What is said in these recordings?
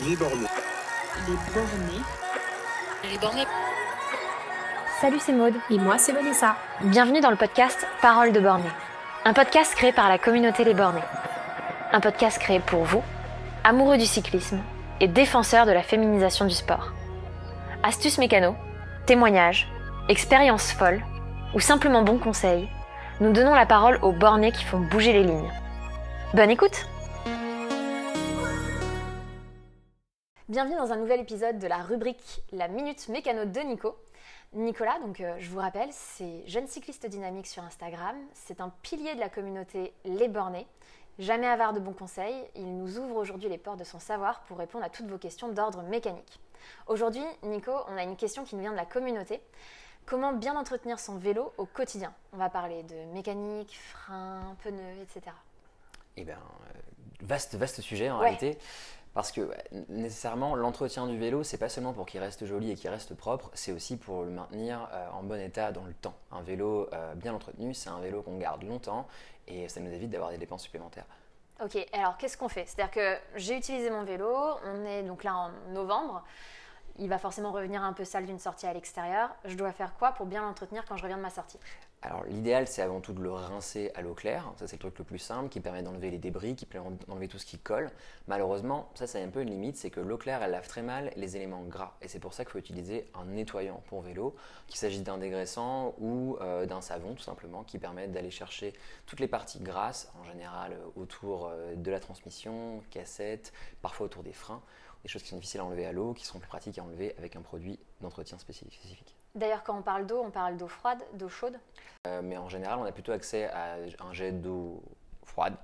Les bornés. Les bornés. Les bornés. Salut, c'est Maude. Et moi, c'est Vanessa. Bienvenue dans le podcast Parole de bornés. Un podcast créé par la communauté Les Bornés. Un podcast créé pour vous, amoureux du cyclisme et défenseurs de la féminisation du sport. Astuces mécano, témoignages, expériences folles ou simplement bons conseils, nous donnons la parole aux bornés qui font bouger les lignes. Bonne écoute Bienvenue dans un nouvel épisode de la rubrique La Minute Mécano de Nico. Nicolas, donc euh, je vous rappelle, c'est jeune cycliste dynamique sur Instagram. C'est un pilier de la communauté Les Bornés. Jamais avare de bons conseils, il nous ouvre aujourd'hui les portes de son savoir pour répondre à toutes vos questions d'ordre mécanique. Aujourd'hui, Nico, on a une question qui nous vient de la communauté. Comment bien entretenir son vélo au quotidien? On va parler de mécanique, frein, pneus, etc. Eh bien, euh, vaste, vaste sujet en Ouais. réalité. Parce que ouais, nécessairement, l'entretien du vélo, c'est pas seulement pour qu'il reste joli et qu'il reste propre, c'est aussi pour le maintenir euh, en bon état dans le temps. Un vélo euh, bien entretenu, c'est un vélo qu'on garde longtemps et ça nous évite d'avoir des dépenses supplémentaires. Ok, alors qu'est-ce qu'on fait? C'est-à-dire que j'ai utilisé mon vélo, on est donc là en novembre, il va forcément revenir un peu sale d'une sortie à l'extérieur. Je dois faire quoi pour bien l'entretenir quand je reviens de ma sortie? Alors l'idéal, c'est avant tout de le rincer à l'eau claire. Ça, c'est le truc le plus simple qui permet d'enlever les débris, qui permet d'enlever tout ce qui colle. Malheureusement, ça, c'est un peu une limite, c'est que l'eau claire, elle lave très mal les éléments gras. Et c'est pour ça qu'il faut utiliser un nettoyant pour vélo, qu'il s'agisse d'un dégraissant ou euh, d'un savon, tout simplement, qui permettent d'aller chercher toutes les parties grasses, en général euh, autour euh, de la transmission, cassette, parfois autour des freins, des choses qui sont difficiles à enlever à l'eau, qui seront plus pratiques à enlever avec un produit d'entretien spécifique. D'ailleurs, quand on parle d'eau, on parle d'eau froide, d'eau chaude. Euh, mais en général, on a plutôt accès à un jet d'eau froide.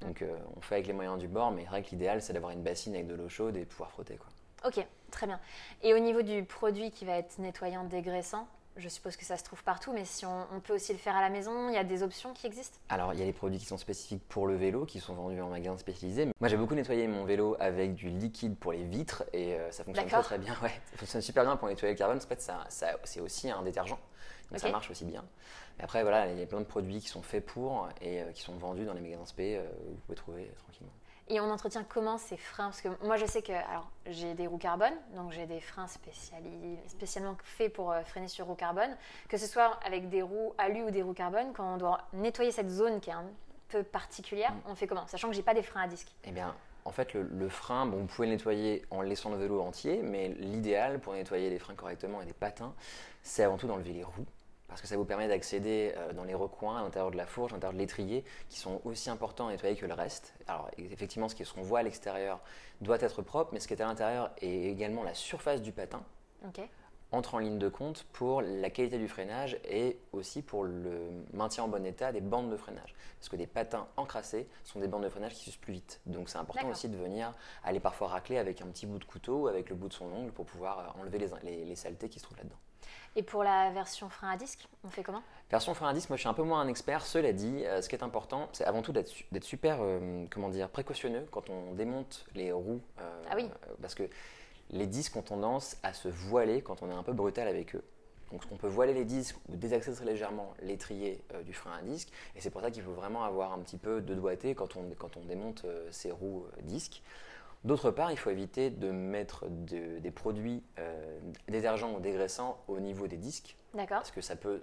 Donc euh, on fait avec les moyens du bord, mais c'est vrai que l'idéal, c'est d'avoir une bassine avec de l'eau chaude et pouvoir frotter. Quoi. Ok, très bien. Et au niveau du produit qui va être nettoyant, dégraissant, je suppose que ça se trouve partout, mais si on, on peut aussi le faire à la maison, il y a des options qui existent? Alors, il y a les produits qui sont spécifiques pour le vélo, qui sont vendus en magasin spécialisé. Moi, j'ai beaucoup nettoyé mon vélo avec du liquide pour les vitres et euh, ça fonctionne très bien. Ouais, ça fonctionne super bien pour nettoyer le carbone. En fait, ça, ça- c'est aussi un détergent, donc ça Ok. marche aussi bien. Mais après, voilà, il y a plein de produits qui sont faits pour et euh, qui sont vendus dans les magasins spé euh, vous pouvez trouver euh, tranquillement. Et on entretient comment ces freins? Parce que moi, je sais que alors j'ai des roues carbone, donc j'ai des freins spécialement faits pour euh, freiner sur roues carbone. Que ce soit avec des roues alu ou des roues carbone, quand on doit nettoyer cette zone qui est un peu particulière, on fait comment? Sachant que j'ai pas des freins à disque. Eh bien, en fait, le, le frein, bon, vous pouvez le nettoyer en laissant le vélo entier, mais l'idéal pour nettoyer les freins correctement et les patins, c'est avant tout d'enlever les roues. Parce que ça vous permet d'accéder euh, dans les recoins, à l'intérieur de la fourche, à l'intérieur de l'étrier, qui sont aussi importants à nettoyer que le reste. Alors, effectivement, ce qu'on voit à l'extérieur doit être propre, mais ce qui est à l'intérieur est également la surface du patin entre en ligne de compte pour la qualité du freinage et aussi pour le maintien en bon état des bandes de freinage. Parce que des patins encrassés sont des bandes de freinage qui s'usent plus vite. Donc c'est important aussi de venir aller parfois racler avec un petit bout de couteau ou avec le bout de son ongle pour pouvoir euh, enlever les, les- les saletés qui se trouvent là-dedans. Et pour la version frein à disque, on fait comment? Version frein à disque, moi je suis un peu moins un expert. Cela dit, euh, ce qui est important, c'est avant tout d'être su- d'être super, euh, comment dire, précautionneux quand on démonte les roues. euh, Ah oui. Parce que les disques ont tendance à se voiler quand on est un peu brutal avec eux. Donc on peut voiler les disques ou désaccélérer légèrement l'étrier euh, du frein à disque. Et c'est pour ça qu'il faut vraiment avoir un petit peu de doigté quand on, quand on démonte euh, ces roues euh, disques. D'autre part, il faut éviter de mettre de- des produits euh, détergents ou dégraissants au niveau des disques D'accord. parce que ça peut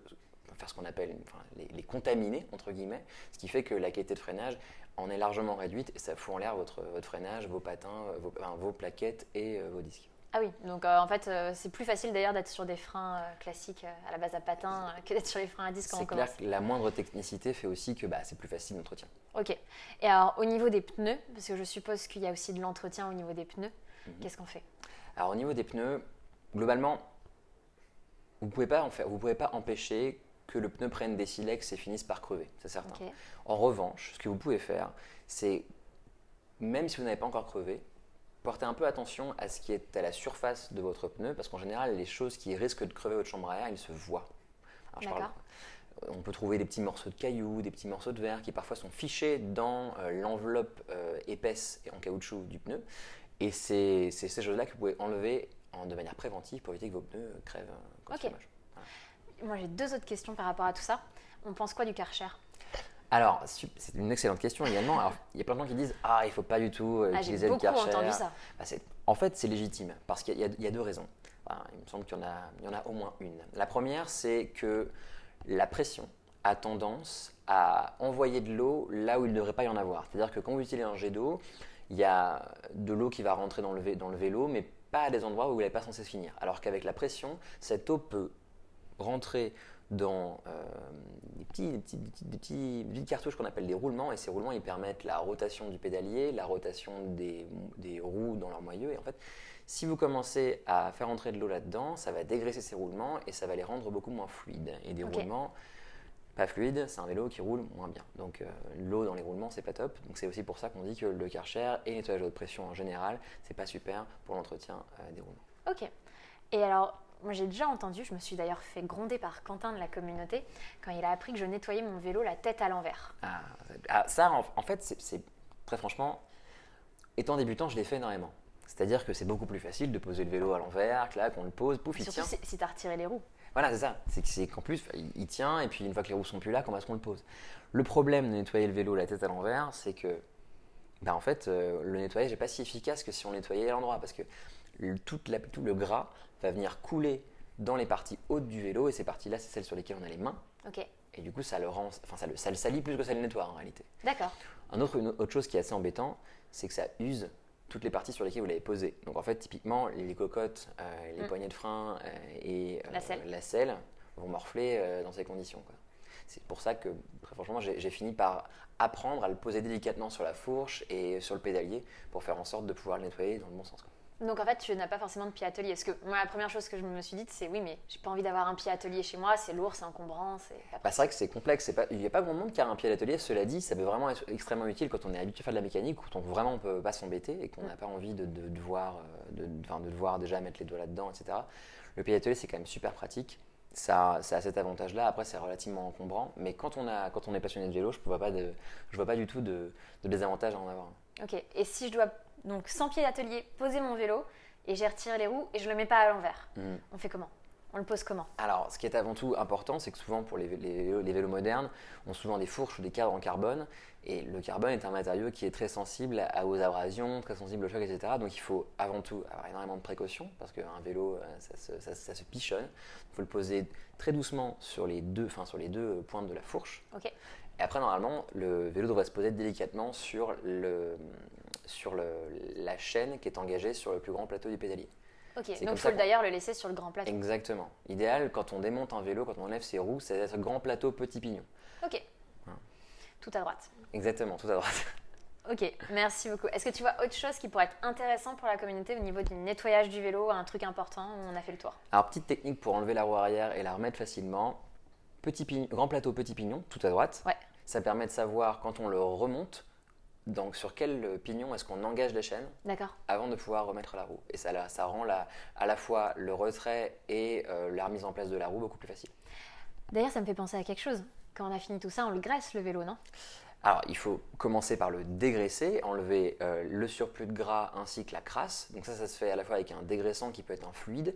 faire ce qu'on appelle enfin, les, les contaminer, entre guillemets, ce qui fait que la qualité de freinage en est largement réduite et ça fout en l'air votre, votre freinage, vos patins, euh, vos, enfin, vos plaquettes et euh, vos disques. Ah oui, donc euh, en fait, euh, c'est plus facile d'ailleurs d'être sur des freins euh, classiques à la base à patins que d'être sur les freins à disque quand on C'est clair que la moindre technicité fait aussi que bah, c'est plus facile d'entretien. Ok. Et alors, au niveau des pneus, parce que je suppose qu'il y a aussi de l'entretien au niveau des pneus, Mhm. qu'est-ce qu'on fait? Alors au niveau des pneus, globalement, vous ne pouvez, pas en faire- vous pouvez pas empêcher que le pneu prenne des silex et finisse par crever, c'est certain. En revanche, ce que vous pouvez faire, c'est, même si vous n'avez pas encore crevé, portez un peu attention à ce qui est à la surface de votre pneu, parce qu'en général, les choses qui risquent de crever votre chambre à air, ils se voient. Alors, je parle- D'accord. on peut trouver des petits morceaux de cailloux, des petits morceaux de verre qui parfois sont fichés dans euh, l'enveloppe euh, épaisse et en caoutchouc du pneu. Et c'est ces choses-là que vous pouvez enlever en- de manière préventive pour éviter que vos pneus euh, crèvent quand Ok. moche. Moi, j'ai deux autres questions par rapport à tout ça. On pense quoi du Karcher? Alors, c'est une excellente question également. Alors, il y a plein de gens qui disent Ah, il faut pas du tout euh, Ah, utiliser le Karcher. entendu ça. Bah, en fait, c'est légitime parce qu'il y, a- il y a deux raisons. Enfin, il me semble qu'il y, en a- il y en a au moins une. La première, c'est que la pression a tendance à envoyer de l'eau là où il ne devrait pas y en avoir. C'est-à-dire que quand vous utilisez un jet d'eau, il y a de l'eau qui va rentrer dans le, dans le vélo, mais pas à des endroits où elle n'est pas censée se finir. Alors qu'avec la pression, cette eau peut rentrer dans euh, des, petits, des, petits, des petits- des petits- des petites cartouches qu'on appelle des roulements, et ces roulements ils permettent la rotation du pédalier, la rotation des, des roues dans leur moyeu. Et en fait, si vous commencez à faire entrer de l'eau là-dedans, ça va dégraisser ces roulements et ça va les rendre beaucoup moins fluides. Et des roulements pas fluides, c'est un vélo qui roule moins bien. Donc euh, l'eau dans les roulements, c'est pas top. Donc c'est aussi pour ça qu'on dit que le Karcher et le nettoyage de haute pression en général, c'est pas super pour l'entretien euh, des roulements. Ok. Et alors, moi j'ai déjà entendu, je me suis d'ailleurs fait gronder par Quentin de la communauté quand il a appris que je nettoyais mon vélo la tête à l'envers. Ah, ah, ça, en, en fait, c'est- très franchement, étant débutant, je l'ai fait énormément. C'est-à-dire que c'est beaucoup plus facile de poser le vélo à l'envers, que là, qu'on le pose, pouf, il Surtout tient. si, si t'as retiré les roues. Voilà, c'est ça. C'est que- c'est qu'en plus, il, il tient, et puis une fois que les roues sont plus là, comment est-ce qu'on le pose? Le problème de nettoyer le vélo la tête à l'envers, c'est que, bah, en fait, euh, le nettoyage n'est pas si efficace que si on nettoyait à l'endroit, parce que toute la- tout le gras va venir couler dans les parties hautes du vélo, et ces parties-là, c'est celles sur lesquelles on a les mains, Ok. et du coup, ça le rend, enfin, ça le, ça le salit plus que ça le nettoie en réalité. D'accord. Un autre, une autre chose qui est assez embêtant, c'est que ça use toutes les parties sur lesquelles vous l'avez posé. Donc en fait, typiquement, les cocottes, euh, les Mm. poignées de frein euh, et euh, La selle. la selle vont morfler dans ces conditions. C'est pour ça que, très franchement, j'ai j'ai fini par apprendre à le poser délicatement sur la fourche et sur le pédalier pour faire en sorte de pouvoir le nettoyer dans le bon sens. quoi. Donc en fait, tu n'as pas forcément de pied atelier. Parce que moi, la première chose que je me suis dit, c'est oui, mais j'ai pas envie d'avoir un pied atelier chez moi, c'est lourd, c'est encombrant, c'est. Bah, vrai que c'est complexe. Pas, il n'y a pas grand monde qui a un pied à l'atelier. Cela dit, ça peut vraiment être extrêmement utile quand on est habitué à faire de la mécanique, quand on vraiment ne peut pas s'embêter et qu'on n'a pas envie de, de devoir, euh, de, devoir déjà mettre les doigts là-dedans, etc. Le pied à l'atelier, c'est quand même super pratique. Ça, ça a cet avantage-là. Après, c'est relativement encombrant. Mais quand on, a, quand on est passionné de vélo, je ne vois, pas de- je vois pas du tout de, de désavantage à en avoir. Ok. Et si je dois, donc sans pied d'atelier, poser mon vélo et j'ai retiré les roues et je le mets pas à l'envers, Mhm. on fait comment? On le pose comment? Alors, ce qui est avant tout important, c'est que souvent pour les, vé- les vélos, les vélos modernes, on a souvent des fourches ou des cadres en carbone. Et le carbone est un matériau qui est très sensible à- aux abrasions, très sensible au choc, etc. Donc il faut avant tout avoir énormément de précautions parce qu'un vélo, euh, ça se, ça- ça se pichonne. Il faut le poser très doucement sur les deux, enfin, sur les deux pointes de la fourche. Ok. Et après, normalement, le vélo devrait se poser délicatement sur, le, sur le- la chaîne qui est engagée sur le plus grand plateau du pédalier. Ok. Donc il faut d'ailleurs le laisser sur le grand plateau. Exactement. Idéal, quand on démonte un vélo, quand on enlève ses roues, c'est ce grand plateau petit pignon. Ok. Tout à droite. Exactement, tout à droite. Ok, merci beaucoup. Est-ce que tu vois autre chose qui pourrait être intéressant pour la communauté au niveau du nettoyage du vélo, un truc important où on a fait le tour Alors, petite technique pour enlever la roue arrière et la remettre facilement. Petit pignon- grand plateau, petit pignon, tout à droite. Ouais. Ça permet de savoir quand on le remonte, donc sur quel pignon est-ce qu'on engage la chaîne avant de pouvoir remettre la roue. Et ça, ça rend la- à la fois le retrait et euh, la remise en place de la roue beaucoup plus facile. D'ailleurs, ça me fait penser à quelque chose. Quand on a fini tout ça, on le graisse le vélo, non? Alors, il faut commencer par le dégraisser, enlever euh, le surplus de gras ainsi que la crasse. Donc ça, ça se fait à la fois avec un dégraissant qui peut être un fluide,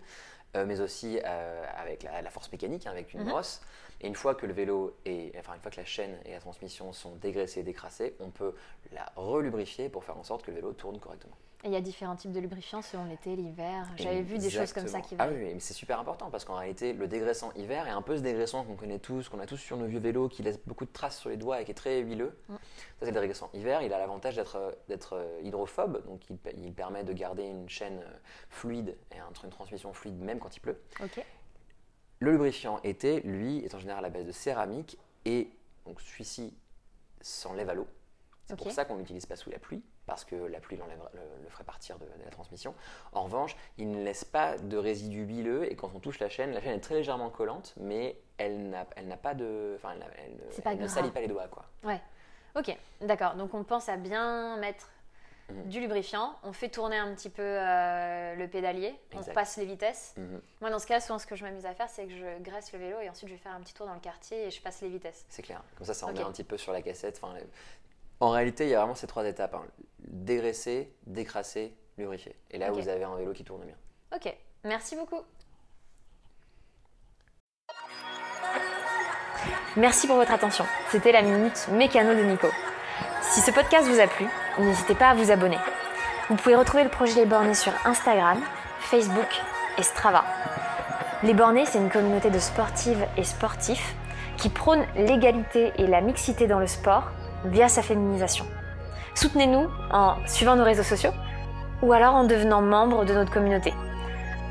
euh, mais aussi euh, avec la, la force mécanique, hein, avec une Mhm. brosse. Et une fois que le vélo est, enfin une fois que la chaîne et la transmission sont dégraissées et décrassées, on peut la relubrifier pour faire en sorte que le vélo tourne correctement. Et il y a différents types de lubrifiants selon l'été, l'hiver. J'avais vu des choses comme ça qui. Ah oui, mais c'est super important parce qu'en réalité, le dégraissant hiver est un peu ce dégraissant qu'on connaît tous, qu'on a tous sur nos vieux vélos, qui laisse beaucoup de traces sur les doigts et qui est très huileux. Mm. Ça, c'est le dégraissant hiver. Il a l'avantage d'être euh, hydrophobe, donc il, il permet de garder une chaîne euh, fluide et un- une transmission fluide même quand il pleut. Le lubrifiant été, lui, est en général à base de céramique et donc celui-ci s'enlève à l'eau. C'est pour ça qu'on l'utilise pas sous la pluie, parce que la pluie le, le ferait partir de, de la transmission. En revanche, il ne laisse pas de résidus huileux et quand on touche la chaîne, la chaîne est très légèrement collante, mais elle n'a elle n'a pas de. Enfin, elle, ne- C'est pas elle ne gras. salit pas les doigts, quoi. Ouais. Ok, d'accord. Donc on pense à bien mettre Mhm. du lubrifiant. On fait tourner un petit peu euh, le pédalier. On passe les vitesses. Mhm. Moi, dans ce cas, souvent, ce que je m'amuse à faire, c'est que je graisse le vélo et ensuite je vais faire un petit tour dans le quartier et je passe les vitesses. C'est clair. Comme ça, ça Ok. remet un petit peu sur la cassette. Enfin, en réalité, il y a vraiment ces trois étapes hein. dégraisser, décrasser, lubrifier. Et là, vous avez un vélo qui tourne bien. Ok, merci beaucoup. Merci pour votre attention. C'était la minute mécano de Nico. Si ce podcast vous a plu, n'hésitez pas à vous abonner. Vous pouvez retrouver le projet Les Bornés sur Instagram, Facebook et Strava. Les Bornés, c'est une communauté de sportives et sportifs qui prône l'égalité et la mixité dans le sport via sa féminisation. Soutenez-nous en suivant nos réseaux sociaux ou alors en devenant membre de notre communauté.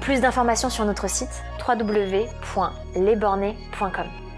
Plus d'informations sur notre site www.lesbornés.com.